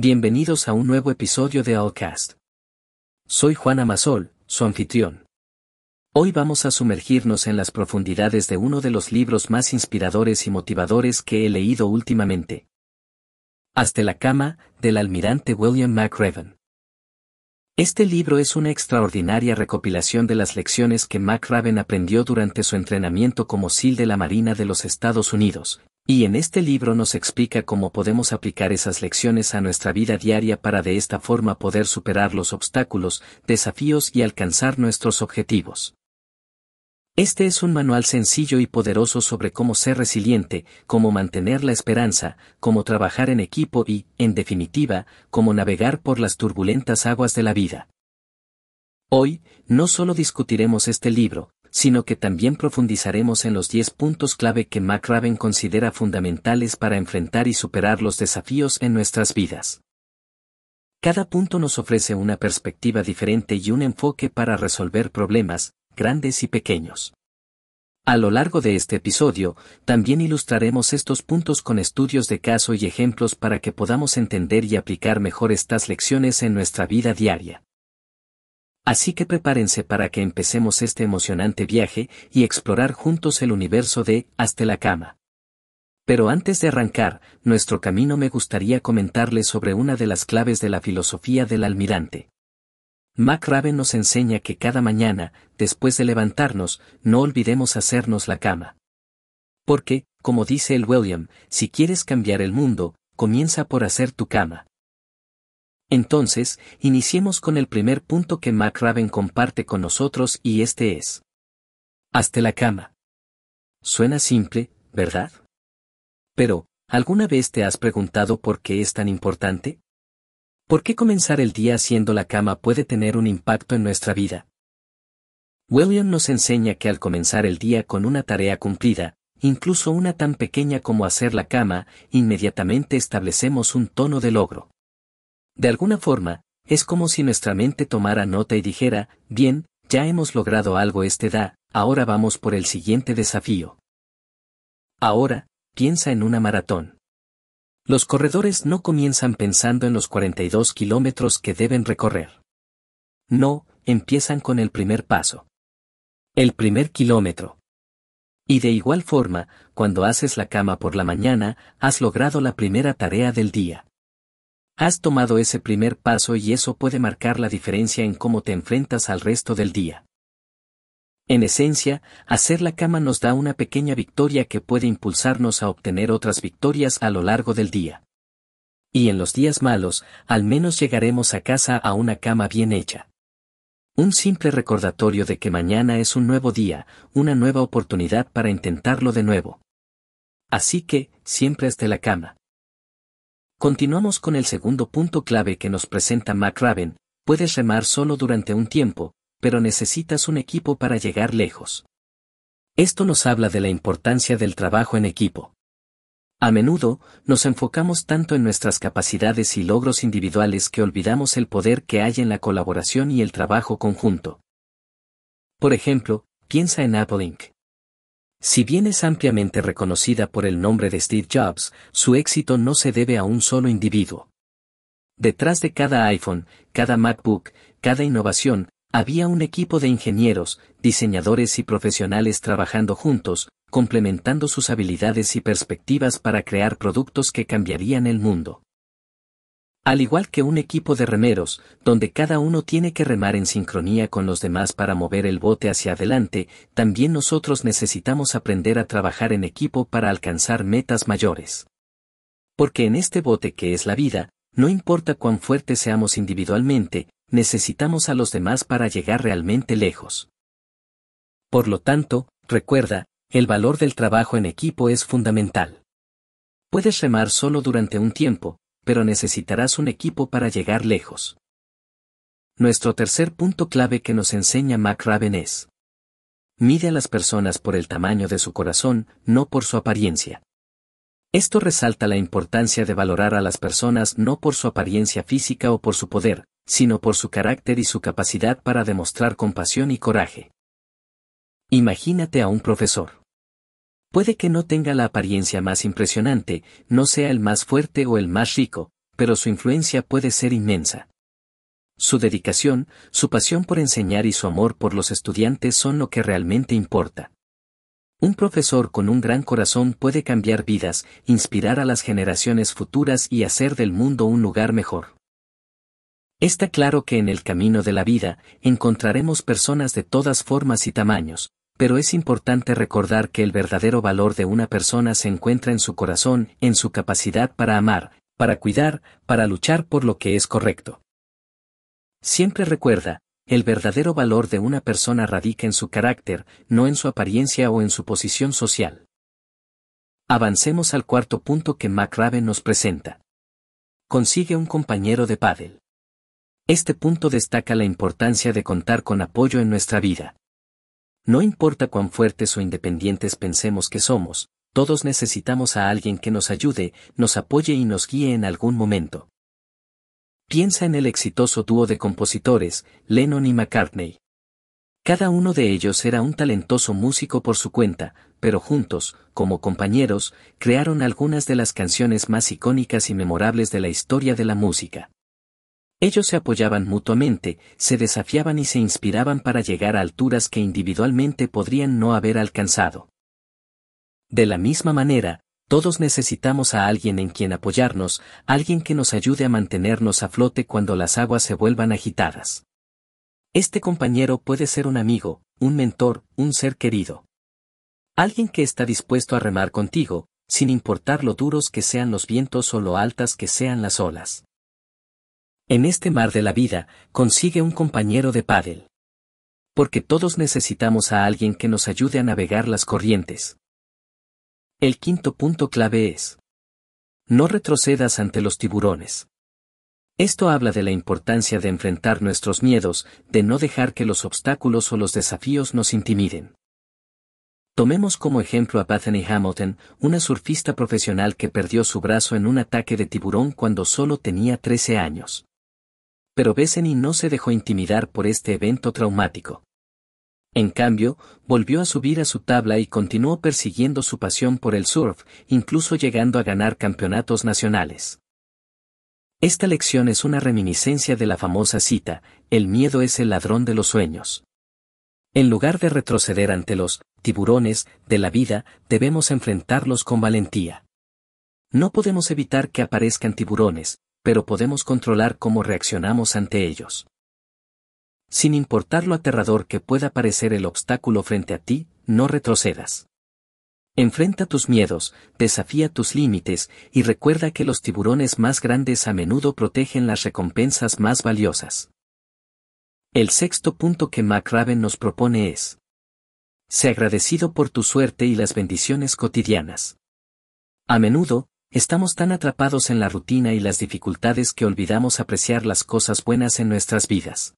Bienvenidos a un nuevo episodio de Allcast. Soy Juan Amasol, su anfitrión. Hoy vamos a sumergirnos en las profundidades de uno de los libros más inspiradores y motivadores que he leído últimamente. Hasta la cama, del almirante William McRaven. Este libro es una extraordinaria recopilación de las lecciones que McRaven aprendió durante su entrenamiento como SEAL de la Marina de los Estados Unidos, y en este libro nos explica cómo podemos aplicar esas lecciones a nuestra vida diaria para de esta forma poder superar los obstáculos, desafíos y alcanzar nuestros objetivos. Este es un manual sencillo y poderoso sobre cómo ser resiliente, cómo mantener la esperanza, cómo trabajar en equipo y, en definitiva, cómo navegar por las turbulentas aguas de la vida. Hoy, no solo discutiremos este libro, sino que también profundizaremos en los 10 puntos clave que McRaven considera fundamentales para enfrentar y superar los desafíos en nuestras vidas. Cada punto nos ofrece una perspectiva diferente y un enfoque para resolver problemas, grandes y pequeños. A lo largo de este episodio, también ilustraremos estos puntos con estudios de caso y ejemplos para que podamos entender y aplicar mejor estas lecciones en nuestra vida diaria. Así que prepárense para que empecemos este emocionante viaje y explorar juntos el universo de Hasta la cama. Pero antes de arrancar, nuestro camino me gustaría comentarles sobre una de las claves de la filosofía del almirante. MacRaven nos enseña que cada mañana, después de levantarnos, no olvidemos hacernos la cama. Porque, como dice el William, si quieres cambiar el mundo, comienza por hacer tu cama. Entonces, iniciemos con el primer punto que McRaven comparte con nosotros y este es. Hazte la cama. Suena simple, ¿verdad? Pero, ¿alguna vez te has preguntado por qué es tan importante? ¿Por qué comenzar el día haciendo la cama puede tener un impacto en nuestra vida? William nos enseña que al comenzar el día con una tarea cumplida, incluso una tan pequeña como hacer la cama, inmediatamente establecemos un tono de logro. De alguna forma, es como si nuestra mente tomara nota y dijera, bien, ya hemos logrado algo este da, ahora vamos por el siguiente desafío. Ahora, piensa en una maratón. Los corredores no comienzan pensando en los 42 kilómetros que deben recorrer. No, empiezan con el primer paso. El primer kilómetro. Y de igual forma, cuando haces la cama por la mañana, has logrado la primera tarea del día. Has tomado ese primer paso y eso puede marcar la diferencia en cómo te enfrentas al resto del día. En esencia, hacer la cama nos da una pequeña victoria que puede impulsarnos a obtener otras victorias a lo largo del día. Y en los días malos, al menos llegaremos a casa a una cama bien hecha. Un simple recordatorio de que mañana es un nuevo día, una nueva oportunidad para intentarlo de nuevo. Así que, siempre esté la cama. Continuamos con el segundo punto clave que nos presenta McRaven, puedes remar solo durante un tiempo, pero necesitas un equipo para llegar lejos. Esto nos habla de la importancia del trabajo en equipo. A menudo, nos enfocamos tanto en nuestras capacidades y logros individuales que olvidamos el poder que hay en la colaboración y el trabajo conjunto. Por ejemplo, piensa en Apple Inc. Si bien es ampliamente reconocida por el nombre de Steve Jobs, su éxito no se debe a un solo individuo. Detrás de cada iPhone, cada MacBook, cada innovación, había un equipo de ingenieros, diseñadores y profesionales trabajando juntos, complementando sus habilidades y perspectivas para crear productos que cambiarían el mundo. Al igual que un equipo de remeros, donde cada uno tiene que remar en sincronía con los demás para mover el bote hacia adelante, también nosotros necesitamos aprender a trabajar en equipo para alcanzar metas mayores. Porque en este bote que es la vida, no importa cuán fuertes seamos individualmente, necesitamos a los demás para llegar realmente lejos. Por lo tanto, recuerda, el valor del trabajo en equipo es fundamental. Puedes remar solo durante un tiempo, pero necesitarás un equipo para llegar lejos. Nuestro tercer punto clave que nos enseña McRaven es. Mide a las personas por el tamaño de su corazón, no por su apariencia. Esto resalta la importancia de valorar a las personas no por su apariencia física o por su poder, sino por su carácter y su capacidad para demostrar compasión y coraje. Imagínate a un profesor. Puede que no tenga la apariencia más impresionante, no sea el más fuerte o el más rico, pero su influencia puede ser inmensa. Su dedicación, su pasión por enseñar y su amor por los estudiantes son lo que realmente importa. Un profesor con un gran corazón puede cambiar vidas, inspirar a las generaciones futuras y hacer del mundo un lugar mejor. Está claro que en el camino de la vida encontraremos personas de todas formas y tamaños, pero es importante recordar que el verdadero valor de una persona se encuentra en su corazón, en su capacidad para amar, para cuidar, para luchar por lo que es correcto. Siempre recuerda, el verdadero valor de una persona radica en su carácter, no en su apariencia o en su posición social. Avancemos al cuarto punto que McRaven nos presenta. Consigue un compañero de pádel. Este punto destaca la importancia de contar con apoyo en nuestra vida. No importa cuán fuertes o independientes pensemos que somos, todos necesitamos a alguien que nos ayude, nos apoye y nos guíe en algún momento. Piensa en el exitoso dúo de compositores, Lennon y McCartney. Cada uno de ellos era un talentoso músico por su cuenta, pero juntos, como compañeros, crearon algunas de las canciones más icónicas y memorables de la historia de la música. Ellos se apoyaban mutuamente, se desafiaban y se inspiraban para llegar a alturas que individualmente podrían no haber alcanzado. De la misma manera, todos necesitamos a alguien en quien apoyarnos, alguien que nos ayude a mantenernos a flote cuando las aguas se vuelvan agitadas. Este compañero puede ser un amigo, un mentor, un ser querido. Alguien que está dispuesto a remar contigo, sin importar lo duros que sean los vientos o lo altas que sean las olas. En este mar de la vida, consigue un compañero de pádel. Porque todos necesitamos a alguien que nos ayude a navegar las corrientes. El quinto punto clave es. No retrocedas ante los tiburones. Esto habla de la importancia de enfrentar nuestros miedos, de no dejar que los obstáculos o los desafíos nos intimiden. Tomemos como ejemplo a Bethany Hamilton, una surfista profesional que perdió su brazo en un ataque de tiburón cuando solo tenía 13 años. Pero Bethany no se dejó intimidar por este evento traumático. En cambio, volvió a subir a su tabla y continuó persiguiendo su pasión por el surf, incluso llegando a ganar campeonatos nacionales. Esta lección es una reminiscencia de la famosa cita, el miedo es el ladrón de los sueños. En lugar de retroceder ante los tiburones de la vida, debemos enfrentarlos con valentía. No podemos evitar que aparezcan tiburones, pero podemos controlar cómo reaccionamos ante ellos. Sin importar lo aterrador que pueda parecer el obstáculo frente a ti, no retrocedas. Enfrenta tus miedos, desafía tus límites, y recuerda que los tiburones más grandes a menudo protegen las recompensas más valiosas. El sexto punto que McRaven nos propone es. Sé agradecido por tu suerte y las bendiciones cotidianas. A menudo, estamos tan atrapados en la rutina y las dificultades que olvidamos apreciar las cosas buenas en nuestras vidas.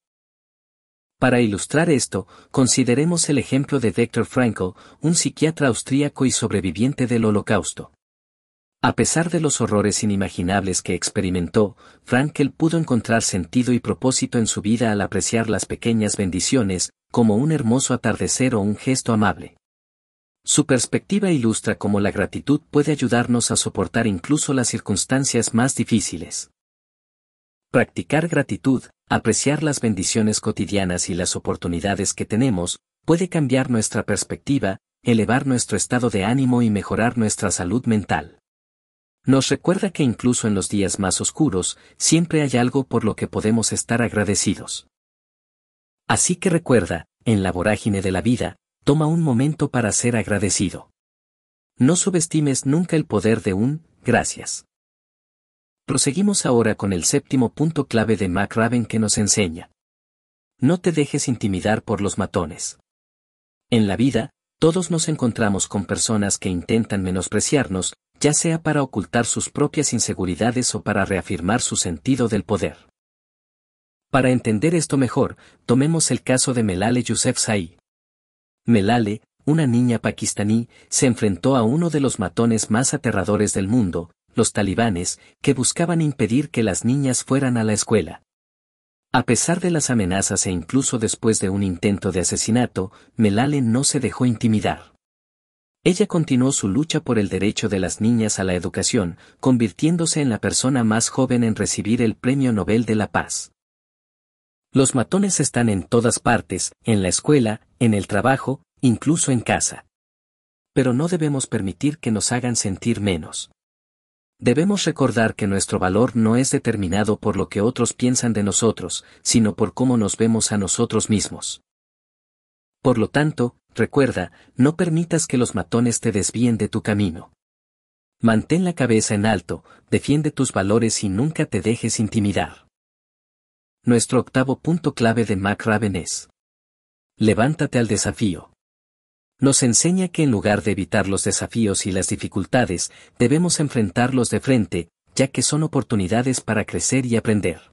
Para ilustrar esto, consideremos el ejemplo de Viktor Frankl, un psiquiatra austríaco y sobreviviente del Holocausto. A pesar de los horrores inimaginables que experimentó, Frankl pudo encontrar sentido y propósito en su vida al apreciar las pequeñas bendiciones, como un hermoso atardecer o un gesto amable. Su perspectiva ilustra cómo la gratitud puede ayudarnos a soportar incluso las circunstancias más difíciles. Practicar gratitud, apreciar las bendiciones cotidianas y las oportunidades que tenemos, puede cambiar nuestra perspectiva, elevar nuestro estado de ánimo y mejorar nuestra salud mental. Nos recuerda que incluso en los días más oscuros, siempre hay algo por lo que podemos estar agradecidos. Así que recuerda, en la vorágine de la vida, toma un momento para ser agradecido. No subestimes nunca el poder de un gracias. Proseguimos ahora con el séptimo punto clave de McRaven que nos enseña. No te dejes intimidar por los matones. En la vida, todos nos encontramos con personas que intentan menospreciarnos, ya sea para ocultar sus propias inseguridades o para reafirmar su sentido del poder. Para entender esto mejor, tomemos el caso de Melale Yousefzai. Melale, una niña pakistaní, se enfrentó a uno de los matones más aterradores del mundo, los talibanes, que buscaban impedir que las niñas fueran a la escuela. A pesar de las amenazas e incluso después de un intento de asesinato, Melale no se dejó intimidar. Ella continuó su lucha por el derecho de las niñas a la educación, convirtiéndose en la persona más joven en recibir el Premio Nobel de la Paz. Los matones están en todas partes, en la escuela, en el trabajo, incluso en casa. Pero no debemos permitir que nos hagan sentir menos. Debemos recordar que nuestro valor no es determinado por lo que otros piensan de nosotros, sino por cómo nos vemos a nosotros mismos. Por lo tanto, recuerda, no permitas que los matones te desvíen de tu camino. Mantén la cabeza en alto, defiende tus valores y nunca te dejes intimidar. Nuestro octavo punto clave de McRaven es. Levántate al desafío. Nos enseña que en lugar de evitar los desafíos y las dificultades, debemos enfrentarlos de frente, ya que son oportunidades para crecer y aprender.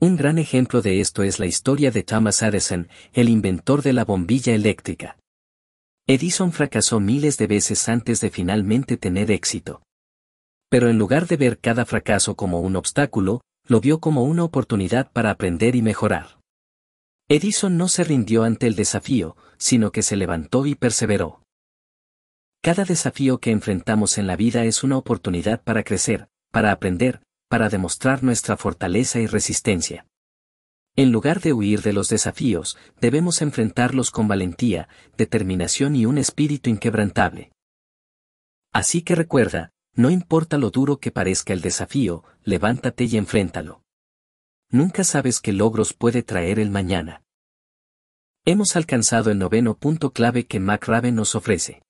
Un gran ejemplo de esto es la historia de Thomas Edison, el inventor de la bombilla eléctrica. Edison fracasó miles de veces antes de finalmente tener éxito. Pero en lugar de ver cada fracaso como un obstáculo, lo vio como una oportunidad para aprender y mejorar. Edison no se rindió ante el desafío, sino que se levantó y perseveró. Cada desafío que enfrentamos en la vida es una oportunidad para crecer, para aprender, para demostrar nuestra fortaleza y resistencia. En lugar de huir de los desafíos, debemos enfrentarlos con valentía, determinación y un espíritu inquebrantable. Así que recuerda, no importa lo duro que parezca el desafío, levántate y enfréntalo. Nunca sabes qué logros puede traer el mañana. Hemos alcanzado el noveno punto clave que McRaven nos ofrece.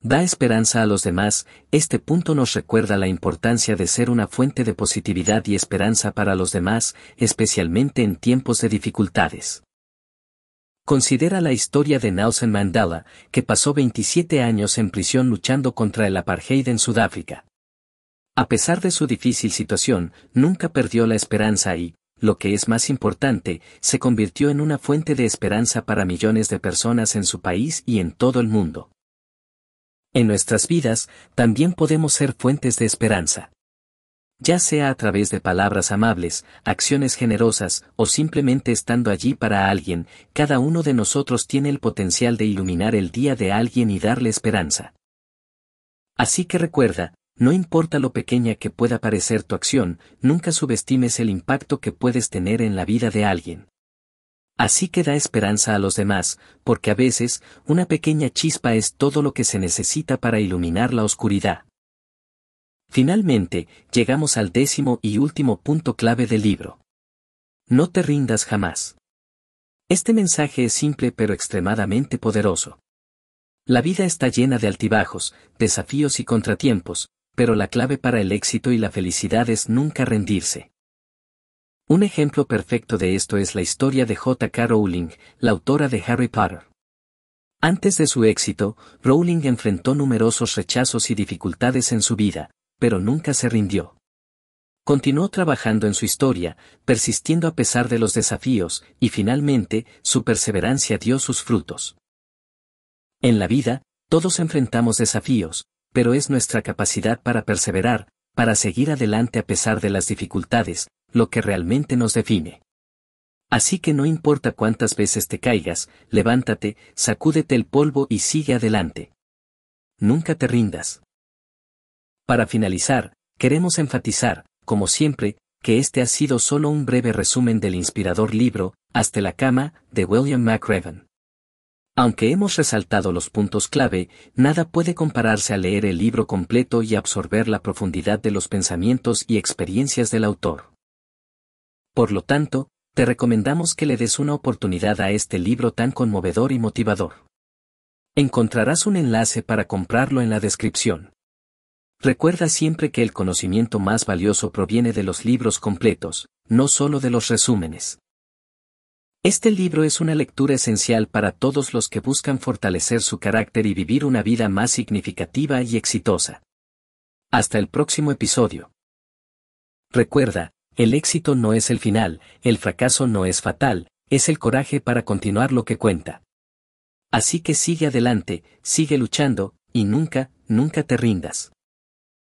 Da esperanza a los demás, este punto nos recuerda la importancia de ser una fuente de positividad y esperanza para los demás, especialmente en tiempos de dificultades. Considera la historia de Nelson Mandela, que pasó 27 años en prisión luchando contra el apartheid en Sudáfrica. A pesar de su difícil situación, nunca perdió la esperanza y, lo que es más importante, se convirtió en una fuente de esperanza para millones de personas en su país y en todo el mundo. En nuestras vidas, también podemos ser fuentes de esperanza ya sea a través de palabras amables, acciones generosas o simplemente estando allí para alguien, cada uno de nosotros tiene el potencial de iluminar el día de alguien y darle esperanza. Así que recuerda, no importa lo pequeña que pueda parecer tu acción, nunca subestimes el impacto que puedes tener en la vida de alguien. Así que da esperanza a los demás, porque a veces, una pequeña chispa es todo lo que se necesita para iluminar la oscuridad. Finalmente, llegamos al décimo y último punto clave del libro. No te rindas jamás. Este mensaje es simple pero extremadamente poderoso. La vida está llena de altibajos, desafíos y contratiempos, pero la clave para el éxito y la felicidad es nunca rendirse. Un ejemplo perfecto de esto es la historia de J.K. Rowling, la autora de Harry Potter. Antes de su éxito, Rowling enfrentó numerosos rechazos y dificultades en su vida, pero nunca se rindió. Continuó trabajando en su historia, persistiendo a pesar de los desafíos, y finalmente, su perseverancia dio sus frutos. En la vida, todos enfrentamos desafíos, pero es nuestra capacidad para perseverar, para seguir adelante a pesar de las dificultades, lo que realmente nos define. Así que no importa cuántas veces te caigas, levántate, sacúdete el polvo y sigue adelante. Nunca te rindas. Para finalizar, queremos enfatizar, como siempre, que este ha sido solo un breve resumen del inspirador libro, Hasta la cama, de William McRaven. Aunque hemos resaltado los puntos clave, nada puede compararse a leer el libro completo y absorber la profundidad de los pensamientos y experiencias del autor. Por lo tanto, te recomendamos que le des una oportunidad a este libro tan conmovedor y motivador. Encontrarás un enlace para comprarlo en la descripción. Recuerda siempre que el conocimiento más valioso proviene de los libros completos, no solo de los resúmenes. Este libro es una lectura esencial para todos los que buscan fortalecer su carácter y vivir una vida más significativa y exitosa. Hasta el próximo episodio. Recuerda, el éxito no es el final, el fracaso no es fatal, es el coraje para continuar lo que cuenta. Así que sigue adelante, sigue luchando, y nunca, nunca te rindas.